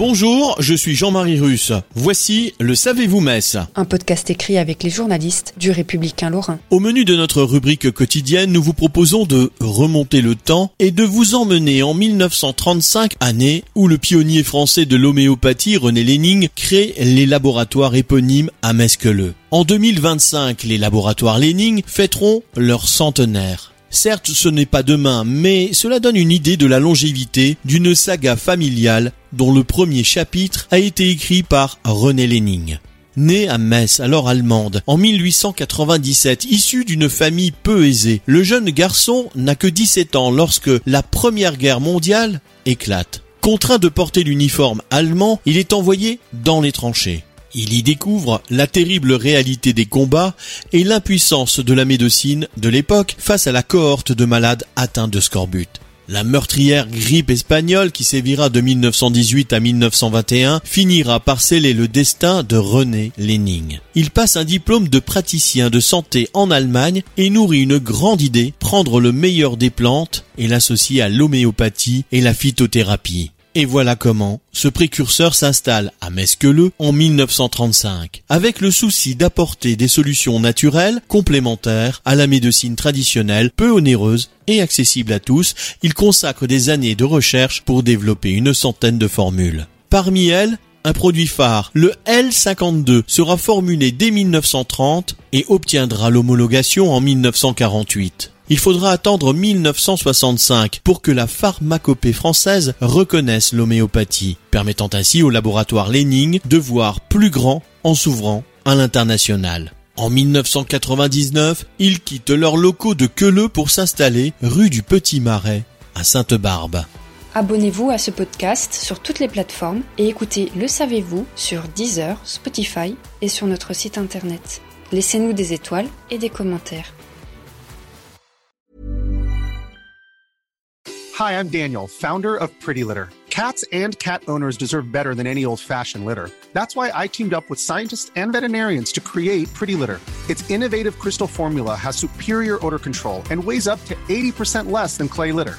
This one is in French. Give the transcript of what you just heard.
Bonjour, je suis Jean-Marie Russe. Voici le Savez-vous Metz un podcast écrit avec les journalistes du Républicain Lorrain. Au menu de notre rubrique quotidienne, nous vous proposons de remonter le temps et de vous emmener en 1935, année où le pionnier français de l'homéopathie, René Léning, crée les laboratoires éponymes à Mesqueleux. En 2025, les laboratoires Léning fêteront leur centenaire. Certes, ce n'est pas demain, mais cela donne une idée de la longévité d'une saga familiale dont le premier chapitre a été écrit par René Léning. Né à Metz, alors allemande, en 1897, issu d'une famille peu aisée, le jeune garçon n'a que 17 ans lorsque la Première Guerre mondiale éclate. Contraint de porter l'uniforme allemand, il est envoyé dans les tranchées. Il y découvre la terrible réalité des combats et l'impuissance de la médecine de l'époque face à la cohorte de malades atteints de scorbut. La meurtrière grippe espagnole qui sévira de 1918 à 1921 finira par sceller le destin de René Léning. Il passe un diplôme de praticien de santé en Allemagne et nourrit une grande idée, prendre le meilleur des plantes et l'associer à l'homéopathie et la phytothérapie. Et voilà comment ce précurseur s'installe à Mesqueleux en 1935, avec le souci d'apporter des solutions naturelles complémentaires à la médecine traditionnelle, peu onéreuse et accessible à tous. Il consacre des années de recherche pour développer une centaine de formules. Parmi elles, un produit phare, le L52, sera formulé dès 1930 et obtiendra l'homologation en 1948. Il faudra attendre 1965 pour que la pharmacopée française reconnaisse l'homéopathie, permettant ainsi au laboratoire Léning de voir plus grand en s'ouvrant à l'international. En 1999, ils quittent leurs locaux de Queuleux pour s'installer rue du Petit Marais à Sainte-Barbe. Abonnez-vous à ce podcast sur toutes les plateformes et écoutez Le Savez-vous sur Deezer, Spotify et sur notre site internet. Laissez-nous des étoiles et des commentaires. Hi, I'm Daniel, founder of Pretty Litter. Cats and cat owners deserve better than any old fashioned litter. That's why I teamed up with scientists and veterinarians to create Pretty Litter. Its innovative crystal formula has superior odor control and weighs up to 80% less than clay litter.